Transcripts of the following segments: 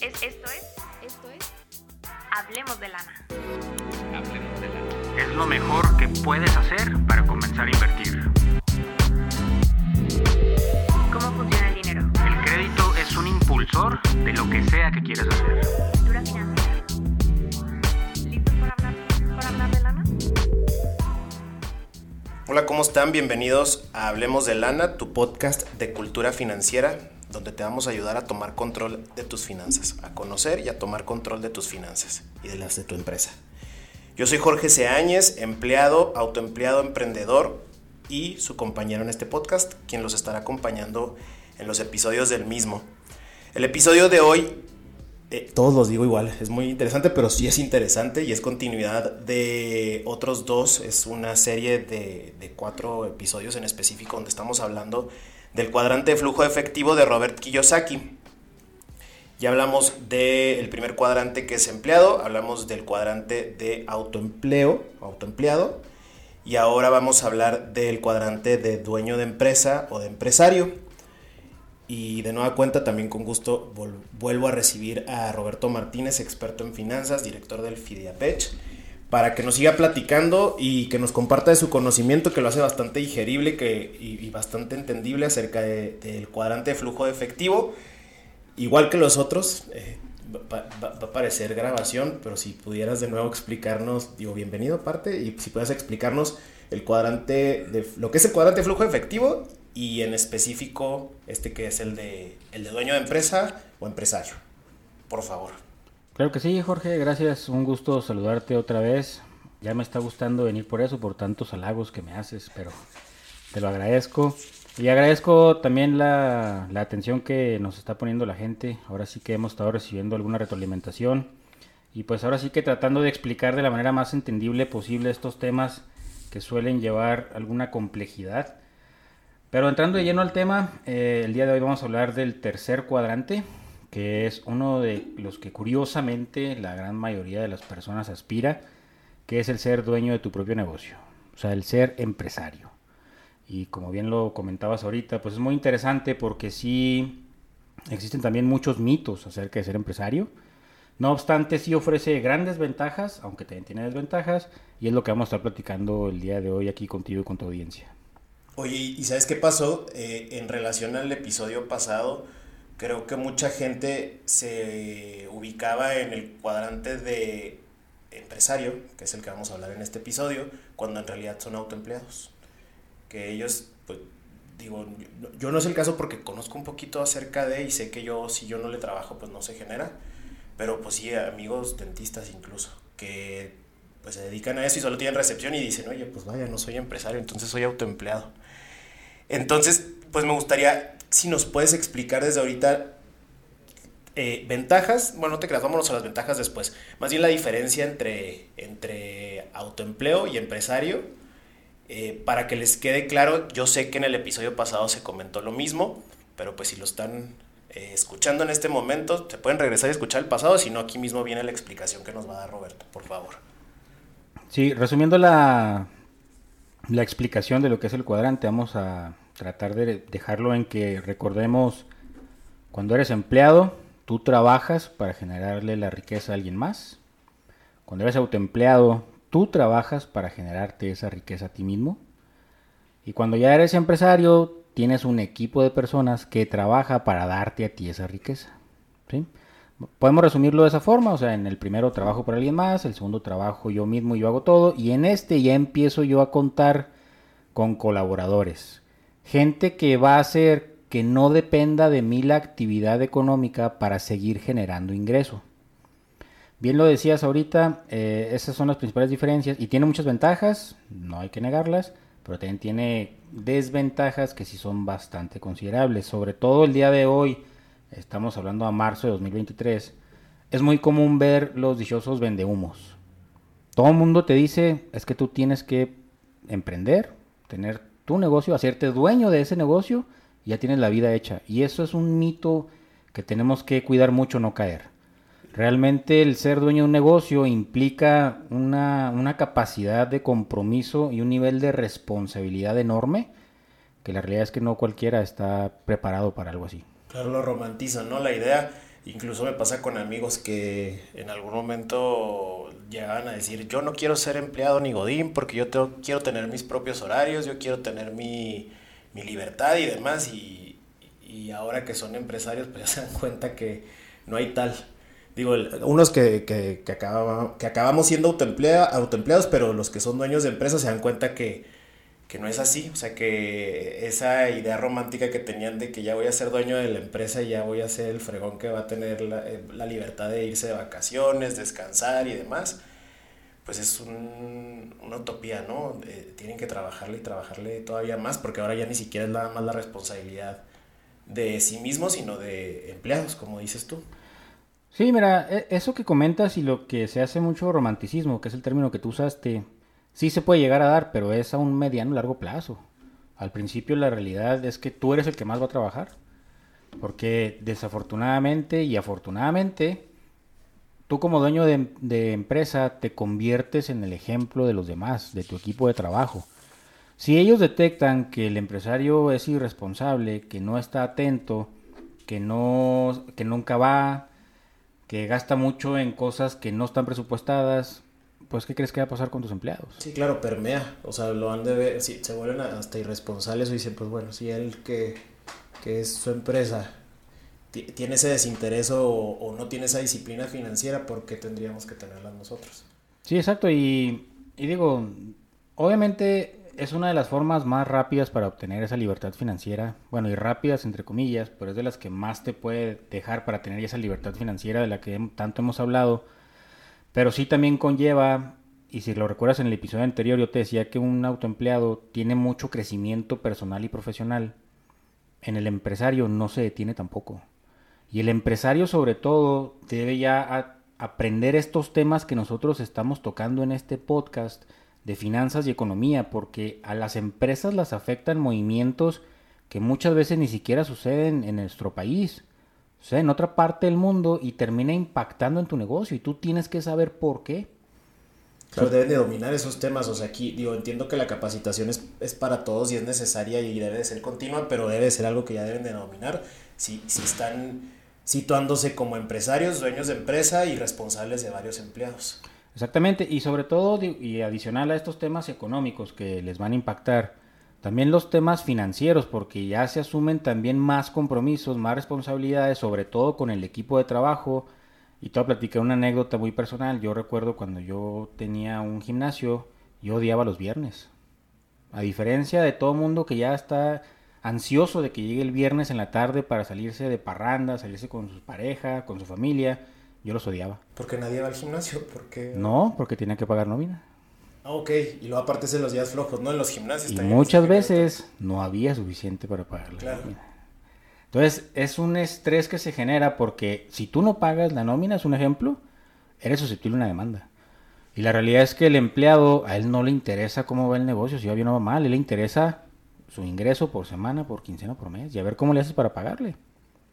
esto es, esto es, Hablemos de lana. Hablemos de lana. Es lo mejor que puedes hacer para comenzar a invertir. ¿Cómo funciona el dinero? El crédito es un impulsor de lo que sea que quieras hacer. Cultura financiera. ¿Listos para hablar, para hablar de lana? Hola, ¿cómo están? Bienvenidos a Hablemos de Lana, tu podcast de cultura financiera, donde te vamos a ayudar a tomar control de tus finanzas, a conocer y a tomar control de tus finanzas y de las de tu empresa. Yo soy Jorge Seáñez, empleado, autoempleado, emprendedor y su compañero en este podcast, quien los estará acompañando en los episodios del mismo. El episodio de hoy, eh, todos los digo igual, es muy interesante, pero sí es interesante y es continuidad de otros dos. Es una serie de, de cuatro episodios en específico donde estamos hablando del cuadrante de flujo efectivo de Robert Kiyosaki. Ya hablamos del primer cuadrante que es empleado, hablamos del cuadrante de autoempleo, autoempleado, y ahora vamos a hablar del cuadrante de dueño de empresa o de empresario. Y de nueva cuenta, también con gusto vuelvo a recibir a Roberto Martínez, experto en finanzas, director del FIDIAPECH, para que nos siga platicando y que nos comparta de su conocimiento, que lo hace bastante digerible que, y, bastante entendible acerca de- del cuadrante de flujo de efectivo. Igual que los otros, eh, va a parecer grabación, pero si pudieras de nuevo explicarnos, digo, bienvenido aparte, y si pudieras explicarnos el cuadrante de lo que es el cuadrante de flujo de efectivo y en específico este que es el de, el de dueño de empresa o empresario. Por favor. Claro que sí, Jorge, gracias. Un gusto saludarte otra vez. Ya me está gustando venir por eso, por tantos halagos que me haces, pero te lo agradezco. Y agradezco también la, la atención que nos está poniendo la gente. Ahora sí que hemos estado recibiendo alguna retroalimentación. Y pues ahora sí que tratando de explicar de la manera más entendible posible estos temas que suelen llevar alguna complejidad. Pero entrando de lleno al tema, eh, el día de hoy vamos a hablar del tercer cuadrante, que es uno de los que curiosamente la gran mayoría de las personas aspira, que es el ser dueño de tu propio negocio, o sea, el ser empresario. Y como bien lo comentabas ahorita, pues es muy interesante porque sí existen también muchos mitos acerca de ser empresario. No obstante, sí ofrece grandes ventajas, aunque también tiene desventajas, y es lo que vamos a estar platicando el día de hoy aquí contigo y con tu audiencia. Oye, ¿y sabes qué pasó? Eh, en relación al episodio pasado, creo que mucha gente se ubicaba en el cuadrante de empresario, que es el que vamos a hablar en este episodio, cuando en realidad son autoempleados. Que ellos, pues, digo, yo- no es el caso porque conozco un poquito acerca de y sé que yo, si yo no le trabajo, pues no se genera. Pero pues sí, amigos dentistas incluso, que pues se dedican a eso y solo tienen recepción y dicen, oye, pues vaya, no soy empresario, entonces soy autoempleado. Entonces, pues me gustaría, si nos puedes explicar desde ahorita eh, ventajas, bueno, no te creas, vámonos a las ventajas después. Más bien la diferencia entre, entre autoempleo y empresario, eh, para que les quede claro, yo sé que en el episodio pasado se comentó lo mismo, pero pues si lo están eh, escuchando en este momento, se pueden regresar y escuchar el pasado, si no, aquí mismo viene la explicación que nos va a dar Roberto, por favor. Sí, resumiendo la, la explicación de lo que es el cuadrante, vamos a tratar de dejarlo en que recordemos, cuando eres empleado, tú trabajas para generarle la riqueza a alguien más. Cuando eres autoempleado, tú trabajas para generarte esa riqueza a ti mismo. Y cuando ya eres empresario, tienes un equipo de personas que trabaja para darte a ti esa riqueza. ¿sí? Podemos resumirlo de esa forma, o sea, en el primero trabajo para alguien más, el segundo trabajo yo mismo y yo hago todo, y en este ya empiezo yo a contar con colaboradores. Gente que va a hacer que no dependa de mí la actividad económica para seguir generando ingreso. Bien lo decías ahorita, eh, esas son las principales diferencias y tiene muchas ventajas, no hay que negarlas, pero también tiene desventajas que sí son bastante considerables. Sobre todo el día de hoy, estamos hablando a marzo de 2023, es muy común ver los dichosos vendehumos. Todo el mundo te dice, es que tú tienes que emprender, tener tu negocio, hacerte dueño de ese negocio, ya tienes la vida hecha. Y eso es un mito que tenemos que cuidar mucho no caer. Realmente el ser dueño de un negocio implica una, una capacidad de compromiso y un nivel de responsabilidad enorme que la realidad es que no cualquiera está preparado para algo así. Claro, lo romantizan, ¿no? La idea Incluso me pasa con amigos que en algún momento llegaban a decir, yo no quiero ser empleado ni godín porque yo quiero tener mis propios horarios, yo quiero tener mi, mi libertad y demás. Y, y, ahora que son empresarios, pues ya se dan cuenta que no hay tal. Digo, unos que, que, que, que acabamos siendo autoempleados, pero los que son dueños de empresas se dan cuenta que que no es así, o sea que esa idea romántica que tenían de que ya voy a ser dueño de la empresa y ya voy a ser el fregón que va a tener la, eh, la libertad de irse de vacaciones, descansar y demás, pues es un, una utopía, ¿no? tienen que trabajarle y trabajarle todavía más porque ahora ya ni siquiera es nada más la responsabilidad de sí mismo, sino de empleados, como dices tú. Sí, mira, e, eso que comentas y lo que se hace mucho romanticismo, que es el término que tú usaste, sí se puede llegar a dar, pero es a un mediano largo plazo. Al principio la realidad es que tú eres el que más va a trabajar. Porque desafortunadamente y afortunadamente, tú como dueño de, empresa te conviertes en el ejemplo de los demás, de tu equipo de trabajo. Si ellos detectan que el empresario es irresponsable, que no está atento, que, no, que nunca va, que gasta mucho en cosas que no están presupuestadas, pues ¿qué crees que va a pasar con tus empleados? Sí, claro, permea, o sea, lo han de ver, si se vuelven hasta irresponsables y dicen, pues bueno, si él que, que es su empresa tiene ese desinterés o, o, no tiene esa disciplina financiera, ¿por qué tendríamos que tenerla nosotros? Sí, exacto, y, y digo, obviamente es una de las formas más rápidas para obtener esa libertad financiera, bueno, y rápidas entre comillas, pero es de las que más te puede dejar para tener esa libertad financiera de la que tanto hemos hablado pero sí también conlleva, y si lo recuerdas en el episodio anterior, yo te decía que un autoempleado tiene mucho crecimiento personal y profesional. En el empresario no se detiene tampoco. Y el empresario sobre todo debe ya aprender estos temas que nosotros estamos tocando en este podcast de finanzas y economía, porque a las empresas las afectan movimientos que muchas veces ni siquiera suceden en nuestro país o sea, en otra parte del mundo y termina impactando en tu negocio y tú tienes que saber por qué. Claro, deben de dominar esos temas. O sea, aquí digo, entiendo que la capacitación es, es, para todos y es necesaria y debe de ser continua, pero debe de ser algo que ya deben de dominar si, si están situándose como empresarios, dueños de empresa y responsables de varios empleados. Exactamente, y sobre todo, y adicional a estos temas económicos que les van a impactar, también los temas financieros, porque ya se asumen también más compromisos, más responsabilidades, sobre todo con el equipo de trabajo. Y te voy a platicar una anécdota muy personal. Yo recuerdo cuando yo tenía un gimnasio, yo odiaba los viernes. A diferencia de todo mundo que ya está ansioso de que llegue el viernes en la tarde para salirse de parranda, salirse con su pareja, con su familia, yo los odiaba. ¿Porque nadie va al gimnasio? porque No, porque tenía que pagar nómina. Ah, ok, y luego aparte es en los días flojos, ¿no? En los gimnasios. Y muchas veces no había suficiente para pagar la nómina. Entonces, es un estrés que se genera porque si tú no pagas la nómina, es un ejemplo, eres susceptible a una demanda. Y la realidad es que el empleado, a él no le interesa cómo va el negocio, si va bien o va mal, a él le interesa su ingreso por semana, por quincena, por mes, y a ver cómo le haces para pagarle.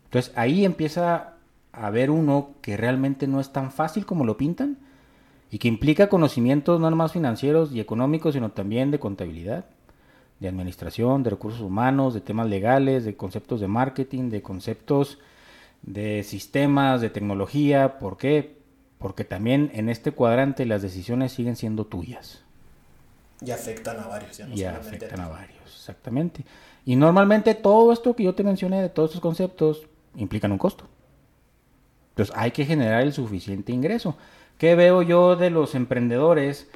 Entonces, ahí empieza a ver uno que realmente no es tan fácil como lo pintan y que implica conocimientos no nomás financieros y económicos, sino también de contabilidad, de administración, de recursos humanos, de temas legales, de conceptos de marketing, de conceptos de sistemas, de tecnología. ¿Por qué? Porque también en este cuadrante las decisiones siguen siendo tuyas. Y afectan a varios. Ya y afectan a varios, exactamente. Y normalmente todo esto que yo te mencioné de todos estos conceptos implican un costo. Entonces hay que generar el suficiente ingreso. ¿Qué veo yo de los emprendedores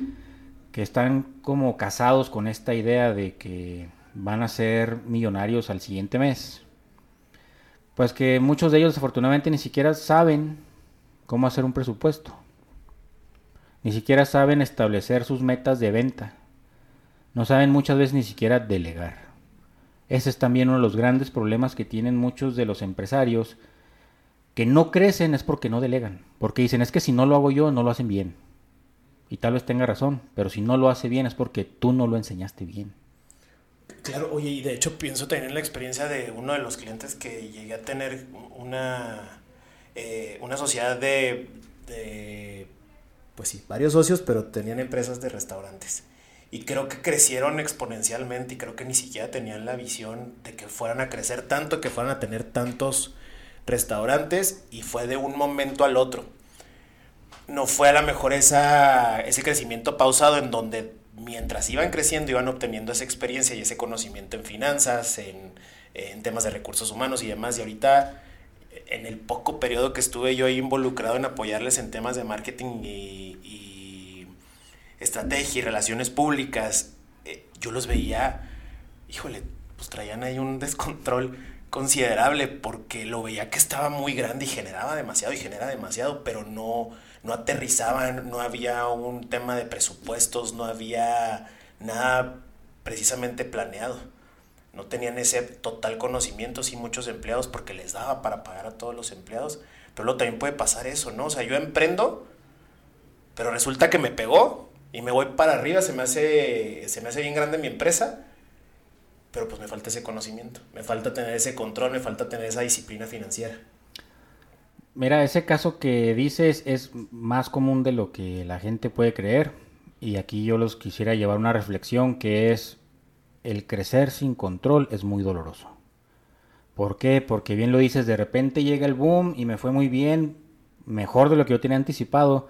que están como casados con esta idea de que van a ser millonarios al siguiente mes? Pues que muchos de ellos desafortunadamente ni siquiera saben cómo hacer un presupuesto. Ni siquiera saben establecer sus metas de venta. No saben muchas veces ni siquiera delegar. Ese es también uno de los grandes problemas que tienen muchos de los empresarios que no crecen es porque no delegan. Porque dicen, es que si no lo hago yo, no lo hacen bien. Y tal vez tenga razón, pero si no lo hace bien es porque tú no lo enseñaste bien. Claro, oye, y de hecho pienso en la experiencia de uno de los clientes que llegué a tener una, eh, una sociedad de, de, pues sí, varios socios, pero tenían empresas de restaurantes. Y creo que crecieron exponencialmente y creo que ni siquiera tenían la visión de que fueran a crecer tanto, que fueran a tener tantos restaurantes y fue de un momento al otro. No fue a lo mejor esa, ese crecimiento pausado en donde mientras iban creciendo iban obteniendo esa experiencia y ese conocimiento en finanzas, en, temas de recursos humanos y demás. Y ahorita, en el poco periodo que estuve yo ahí involucrado en apoyarles en temas de marketing y, y estrategia y relaciones públicas, eh, yo los veía, híjole, pues traían ahí un descontrol considerable porque lo veía que estaba muy grande y generaba demasiado y genera demasiado, pero no, no aterrizaban, no había un tema de presupuestos, no había nada precisamente planeado. No tenían ese total conocimiento, sí, muchos empleados, porque les daba para pagar a todos los empleados. Pero luego también puede pasar eso, ¿no? O sea, yo emprendo, pero resulta que me pegó y me voy para arriba, se me hace, se me hace bien grande mi empresa, pero pues me falta ese conocimiento, me falta tener ese control, me falta tener esa disciplina financiera. Mira, ese caso que dices es más común de lo que la gente puede creer. Y aquí yo los quisiera llevar una reflexión que es el crecer sin control es muy doloroso. ¿Por qué? Porque bien lo dices, de repente llega el boom y me fue muy bien, mejor de lo que yo tenía anticipado.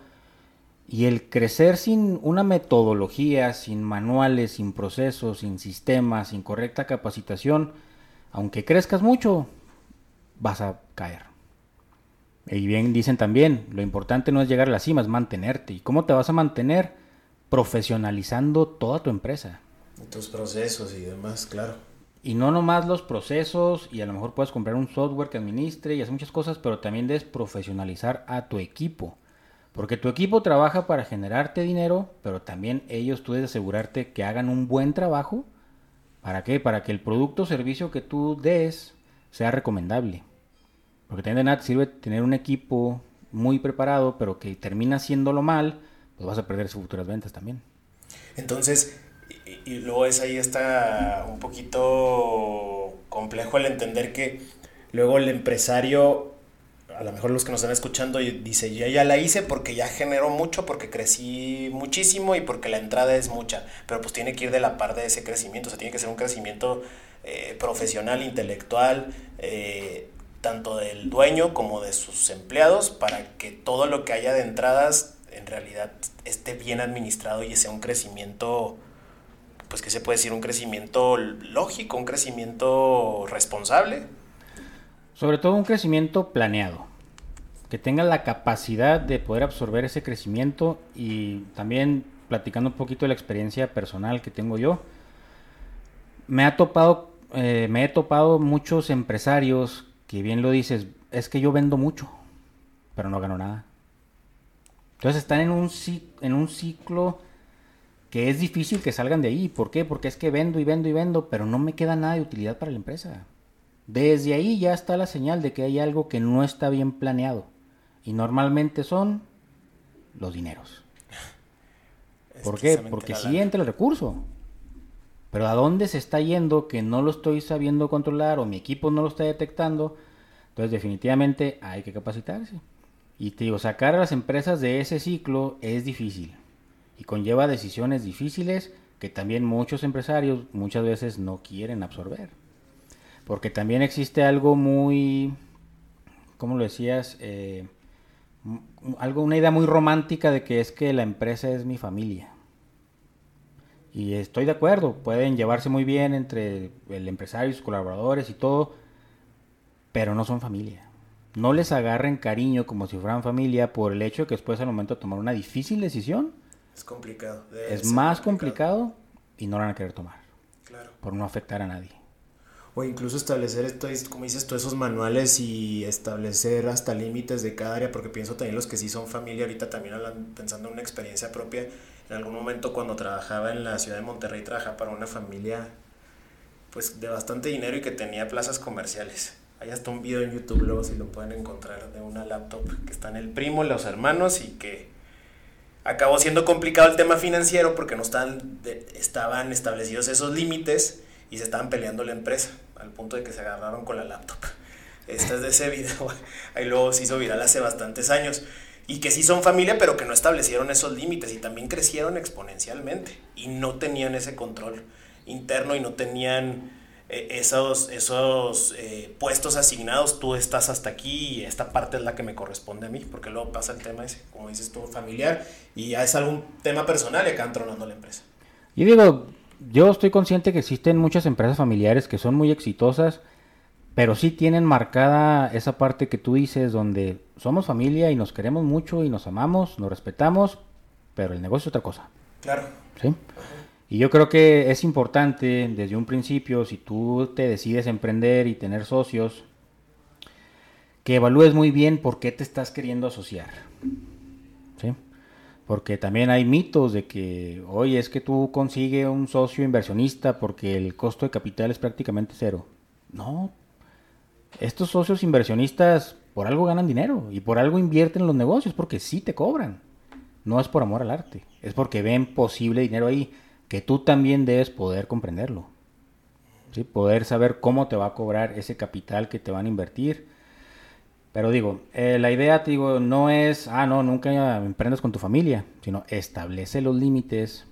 Y el crecer sin una metodología, sin manuales, sin procesos, sin sistemas, sin correcta capacitación, aunque crezcas mucho, vas a caer. Y bien dicen también, lo importante no es llegar a la cima, es mantenerte. ¿Y cómo te vas a mantener? Profesionalizando toda tu empresa. Tus procesos y demás, claro. Y no nomás los procesos, y a lo mejor puedes comprar un software que administre y hacer muchas cosas, pero también debes profesionalizar a tu equipo. Porque tu equipo trabaja para generarte dinero, pero también ellos tú debes asegurarte que hagan un buen trabajo. ¿Para qué? Para que el producto o servicio que tú des sea recomendable. Porque también de nada sirve tener un equipo muy preparado, pero que termina haciéndolo mal, pues vas a perder sus futuras ventas también. Entonces, y luego es ahí está un poquito complejo el entender que luego el empresario, a lo mejor los que nos están escuchando, dice, yo ya la hice porque ya generó mucho, porque crecí muchísimo y porque la entrada es mucha, pero pues tiene que ir de la par de ese crecimiento, o sea, tiene que ser un crecimiento eh, profesional, intelectual, eh, tanto del dueño como de sus empleados, para que todo lo que haya de entradas en realidad esté bien administrado y sea un crecimiento pues que se puede decir un crecimiento lógico, un crecimiento responsable. Sobre todo un crecimiento planeado, que tenga la capacidad de poder absorber ese crecimiento y también platicando un poquito de la experiencia personal que tengo yo, me ha topado, eh, me he topado muchos empresarios que bien lo dices, es que yo vendo mucho, pero no gano nada. Entonces están en un, en un ciclo que es difícil que salgan de ahí. ¿Por qué? Porque es que vendo y vendo y vendo, pero no me queda nada de utilidad para la empresa. Desde ahí ya está la señal de que hay algo que no está bien planeado. Y normalmente son los dineros. ¿Por qué? Porque sí entra el recurso. Pero ¿a dónde se está yendo que no lo estoy sabiendo controlar o mi equipo no lo está detectando? Entonces definitivamente hay que capacitarse. Y te digo, sacar a las empresas de ese ciclo es difícil y conlleva decisiones difíciles que también muchos empresarios muchas veces no quieren absorber. Porque también existe algo muy, ¿cómo lo decías? Eh, algo, una idea muy romántica de que es que la empresa es mi familia. Y estoy de acuerdo, pueden llevarse muy bien entre el empresario y sus colaboradores y todo, pero no son familia. No les agarren cariño como si fueran familia por el hecho de que después al momento de tomar una difícil decisión, es complicado. Es más complicado. y no lo van a querer tomar. Claro. Por no afectar a nadie. O incluso establecer, esto, como dices tú, esos manuales y establecer hasta límites de cada área, porque pienso también los que sí son familia, ahorita también pensando en una experiencia propia. En algún momento cuando trabajaba en la ciudad de Monterrey, trabajaba para una familia pues de bastante dinero y que tenía plazas comerciales. Hay hasta un video en YouTube, luego si lo pueden encontrar, de una laptop que están el primo, los hermanos y que acabó siendo complicado el tema financiero porque no estaban, estaban establecidos esos límites y se estaban peleando la empresa, al punto de que se agarraron con la laptop. Este es de ese video, ahí luego se hizo viral hace bastantes años. Y que sí son familia, pero que no establecieron esos límites y también crecieron exponencialmente y no tenían ese control interno y no tenían eh, esos, esos eh, puestos asignados, tú estás hasta aquí y esta parte es la que me corresponde a mí, porque luego pasa el tema ese, como dices tú, familiar, y ya es algún tema personal y acaban tronando la empresa. Y digo, yo estoy consciente que existen muchas empresas familiares que son muy exitosas, pero sí tienen marcada esa parte que tú dices donde somos familia y nos queremos mucho y nos amamos, nos respetamos, pero el negocio es otra cosa. Claro. ¿sí? Y yo creo que es importante desde un principio, si tú te decides emprender y tener socios, que evalúes muy bien por qué te estás queriendo asociar. Porque también hay mitos de que, oye, es que tú consigues un socio inversionista porque el costo de capital es prácticamente cero. No, estos socios inversionistas por algo ganan dinero y por algo invierten en los negocios porque sí te cobran. No es por amor al arte, es porque ven posible dinero ahí que tú también debes poder comprenderlo. ¿sí? Poder saber cómo te va a cobrar ese capital que te van a invertir. Pero digo, eh, la idea, te digo, no es, ah, no, nunca emprendas con tu familia, sino establece los límites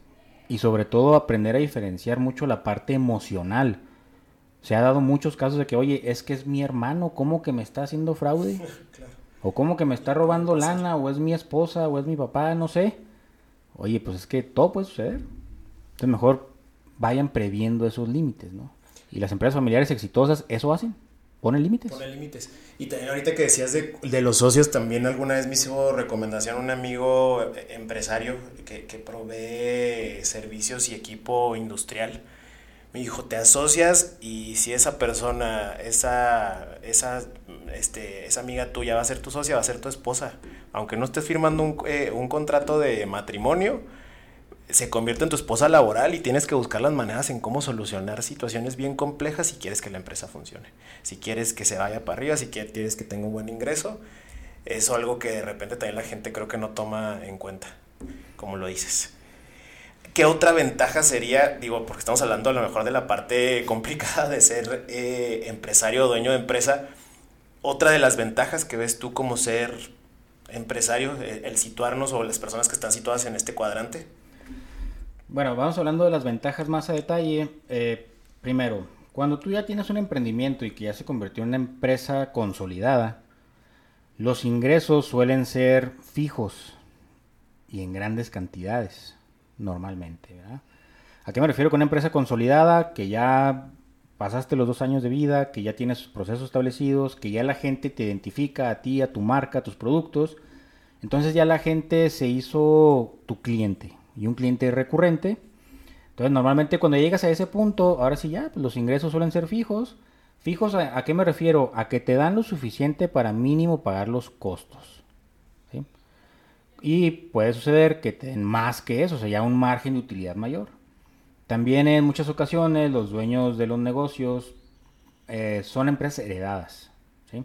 y sobre todo aprender a diferenciar mucho la parte emocional se ha dado muchos casos de que, oye, es que es mi hermano, ¿cómo que me está haciendo fraude? O cómo que me está robando lana, o es mi esposa, o es mi papá, no sé. Oye, pues es que todo puede suceder. Entonces mejor vayan previendo esos límites, ¿no? Y las empresas familiares exitosas eso hacen. Ponen límites. Ponen límites. Y también ahorita que decías de, de, los socios, también alguna vez me hizo recomendación un amigo eh, empresario que, que provee servicios y equipo industrial me dijo, te asocias y si esa persona, esa, esa, este, esa amiga tuya va a ser tu socia, va a ser tu esposa. Aunque no estés firmando un, eh, un contrato de matrimonio, se convierte en tu esposa laboral y tienes que buscar las maneras en cómo solucionar situaciones bien complejas si quieres que la empresa funcione. Si quieres que se vaya para arriba, si quieres que tenga un buen ingreso. Eso es algo que de repente también la gente creo que no toma en cuenta, como lo dices. ¿Qué otra ventaja sería, digo, porque estamos hablando a lo mejor de la parte complicada de ser eh, empresario o dueño de empresa? Otra de las ventajas que ves tú como ser empresario, el, el situarnos o las personas que están situadas en este cuadrante? Bueno, vamos hablando de las ventajas más a detalle. Eh, primero, cuando tú ya tienes un emprendimiento y que ya se convirtió en una empresa consolidada, los ingresos suelen ser fijos y en grandes cantidades normalmente. ¿A qué me refiero con una empresa consolidada que ya pasaste los dos años de vida, que ya tienes procesos establecidos, que ya la gente te identifica a ti, a tu marca, a tus productos? Entonces ya la gente se hizo tu cliente y un cliente recurrente. Entonces normalmente cuando llegas a ese punto, ahora sí ya, pues los ingresos suelen ser fijos. Fijos, a, a, qué me refiero? A que te dan lo suficiente para mínimo pagar los costos. Y puede suceder que den más que eso, o sea, ya un margen de utilidad mayor. También en muchas ocasiones los dueños de los negocios eh, son empresas heredadas. ¿sí?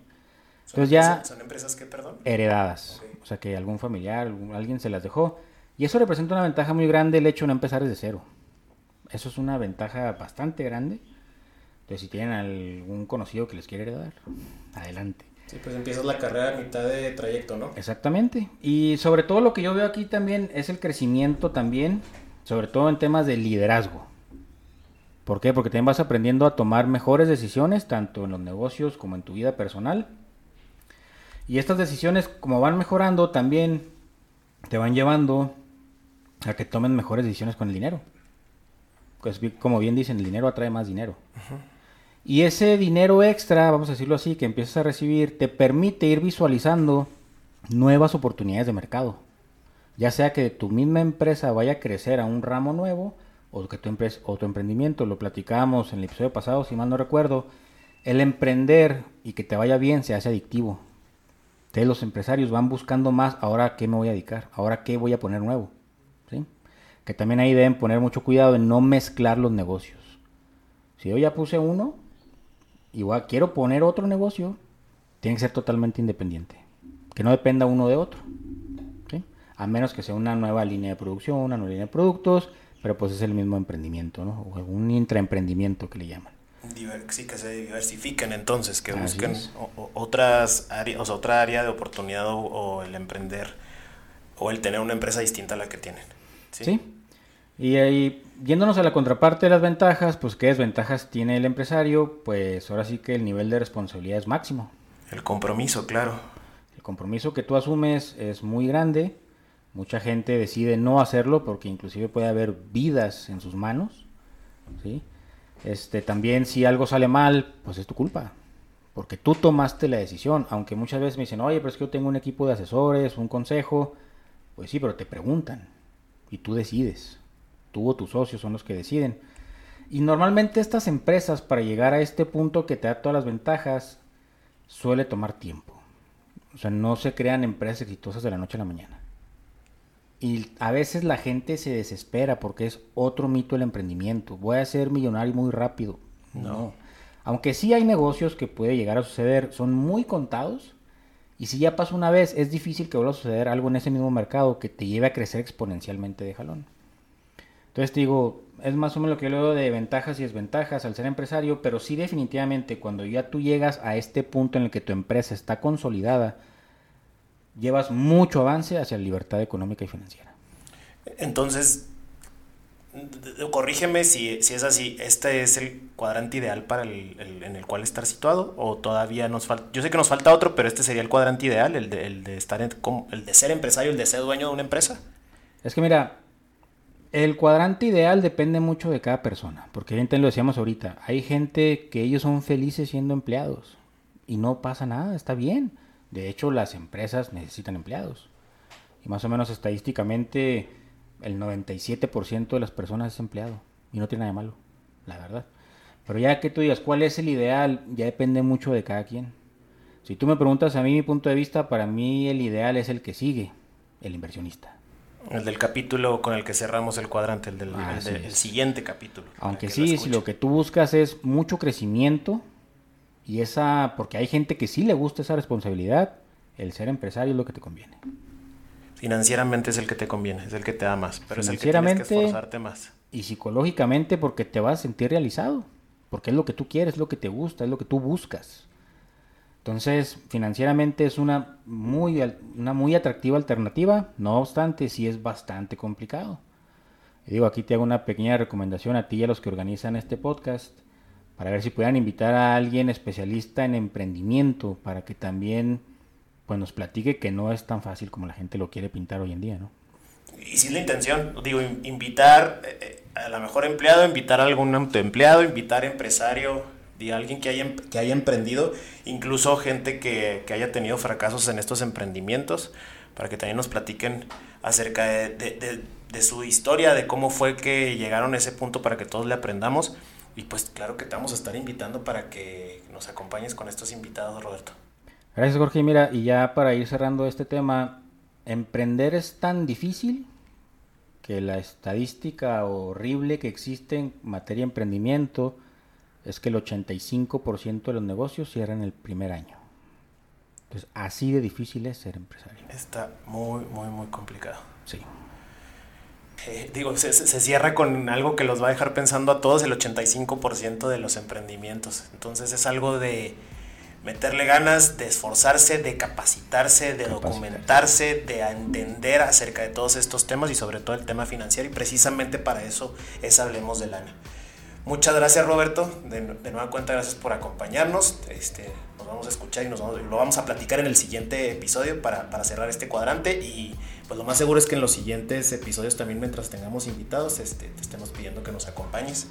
Entonces ya... ¿Son empresas que, perdón? Heredadas. Okay. O sea, que algún familiar, algún, alguien se las dejó. Y eso representa una ventaja muy grande el hecho de no empezar desde cero. Eso es una ventaja bastante grande. Entonces, si tienen algún conocido que les quiere heredar, adelante. Sí, pues empiezas la carrera a mitad de trayecto, ¿no? Exactamente. Y sobre todo lo que yo veo aquí también es el crecimiento también, sobre todo en temas de liderazgo. ¿Por qué? Porque también vas aprendiendo a tomar mejores decisiones, tanto en los negocios como en tu vida personal. Y estas decisiones, como van mejorando, también te van llevando a que tomen mejores decisiones con el dinero. Pues como bien dicen, el dinero atrae más dinero. Y ese dinero extra, vamos a decirlo así, que empiezas a recibir, te permite ir visualizando nuevas oportunidades de mercado. Ya sea que tu misma empresa vaya a crecer a un ramo nuevo o que tu, empresa, o tu emprendimiento, lo platicábamos en el episodio pasado, si mal no recuerdo, el emprender y que te vaya bien se hace adictivo. Entonces los empresarios van buscando más, ahora qué me voy a dedicar, ahora qué voy a poner nuevo. Que también ahí deben poner mucho cuidado en no mezclar los negocios. Si yo ya puse uno, igual quiero poner otro negocio, tiene que ser totalmente independiente. Que no dependa uno de otro. ¿sí? A menos que sea una nueva línea de producción, una nueva línea de productos, pero pues es el mismo emprendimiento, ¿no? O un intraemprendimiento que le llaman. Sí, que se diversifiquen entonces, que Así busquen otras áreas, o sea, otra área de oportunidad o, o, el emprender o el tener una empresa distinta a la que tienen. Sí. ¿Sí? Y ahí, yéndonos a la contraparte de las ventajas, pues qué desventajas tiene el empresario, pues ahora sí que el nivel de responsabilidad es máximo. El compromiso, claro. El compromiso que tú asumes es muy grande. Mucha gente decide no hacerlo porque inclusive puede haber vidas en sus manos. ¿sí? Este, también si algo sale mal, pues es tu culpa. Porque tú tomaste la decisión. Aunque muchas veces me dicen, oye, pero es que yo tengo un equipo de asesores, un consejo. Pues sí, pero te preguntan. Y tú decides. Tú o tus socios son los que deciden. Y normalmente estas empresas, para llegar a este punto que te da todas las ventajas, suele tomar tiempo. O sea, no se crean empresas exitosas de la noche a la mañana. Y a veces la gente se desespera porque es otro mito el emprendimiento. Voy a ser millonario muy rápido. No. Aunque sí hay negocios que puede llegar a suceder, son muy contados. Y si ya pasó una vez, es difícil que vuelva a suceder algo en ese mismo mercado que te lleve a crecer exponencialmente de jalón. Entonces digo, es más o menos lo que yo leo de ventajas y desventajas al ser empresario, pero sí definitivamente cuando ya tú llegas a este punto en el que tu empresa está consolidada, llevas mucho avance hacia la libertad económica y financiera. Entonces, corrígeme si, si, es así, ¿este es el cuadrante ideal para el, el, en el cual estar situado? ¿O todavía nos falta? Yo sé que nos falta otro, pero este sería el cuadrante ideal, el de, el de estar en, el de ser empresario, el de ser dueño de una empresa. Es que mira, el cuadrante ideal depende mucho de cada persona, porque gente lo decíamos ahorita, hay gente que ellos son felices siendo empleados y no pasa nada, está bien. De hecho, las empresas necesitan empleados. Y más o menos estadísticamente el 97% de las personas es empleado. Y no tiene nada de malo, la verdad. Pero ya que tú digas cuál es el ideal, ya depende mucho de cada quien. Si tú me preguntas a mí mi punto de vista, para mí el ideal es el que sigue, el inversionista. El del capítulo con el que cerramos el cuadrante, el del Ah, el de- sí. el siguiente capítulo. Aunque que lo sí, si lo que tú buscas es mucho crecimiento y esa, porque hay gente que sí le gusta esa responsabilidad, el ser empresario es lo que te conviene. Financieramente es el que te conviene, es el que te da más, pero es el que tienes que esforzarte más. Y psicológicamente porque te vas a sentir realizado, porque es lo que tú quieres, es lo que te gusta, es lo que tú buscas. Entonces, financieramente es una muy, una muy atractiva alternativa, no obstante, sí es bastante complicado. Y digo, aquí te hago una pequeña recomendación a ti y a los que organizan este podcast, para ver si puedan invitar a alguien especialista en emprendimiento, para que también pues, nos platique que no es tan fácil como la gente lo quiere pintar hoy en día, ¿no? Y si es la intención, digo, in- invitar eh, eh, a la mejor empleado, invitar a algún autoempleado, invitar empresario, de alguien que haya, em- que haya emprendido, incluso gente que, que haya tenido fracasos en estos emprendimientos, para que también nos platiquen acerca de, de- de- su historia, de cómo fue que llegaron a ese punto para que todos le aprendamos. Y pues claro que te vamos a estar invitando para que nos acompañes con estos invitados, Roberto. Gracias Jorge. Mira, y ya para ir cerrando este tema, emprender es tan difícil que la estadística horrible que existe en materia de emprendimiento es que el 85% de los negocios cierran el primer año. Entonces, así de difícil es ser empresario. Está muy, muy, muy complicado. Sí. Eh, digo, se, cierra con algo que los va a dejar pensando a todos el 85% de los emprendimientos. Entonces es algo de meterle ganas, de esforzarse, de capacitarse, de Capacitarse. documentarse, de entender acerca de todos estos temas y sobre todo el tema financiero. Y precisamente para eso es Hablemos de Lana. Muchas gracias Roberto, de, de nueva cuenta gracias por acompañarnos. Este, nos vamos a escuchar y nos vamos- lo vamos a platicar en el siguiente episodio para, para cerrar este cuadrante y pues lo más seguro es que en los siguientes episodios también mientras tengamos invitados este, te estemos pidiendo que nos acompañes.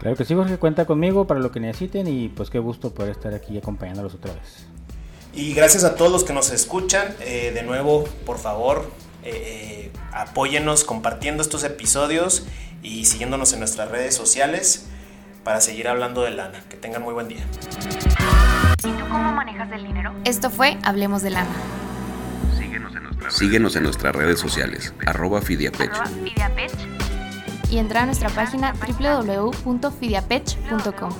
Claro que sí, Jorge, cuenta conmigo para lo que necesiten y pues qué gusto poder estar aquí acompañándolos otra vez. Y gracias a todos los que nos escuchan. eh, de nuevo, por favor, eh, eh, apóyennos compartiendo estos episodios y siguiéndonos en nuestras redes sociales para seguir hablando de lana. Que tengan muy buen día. ¿Y tú cómo manejas el dinero? Esto fue Hablemos de Lana. Síguenos en nuestras Síguenos en nuestras redes sociales, arroba Fidiapech. Arroba Fidiapech. Y entra a nuestra página www.fidiapech.com.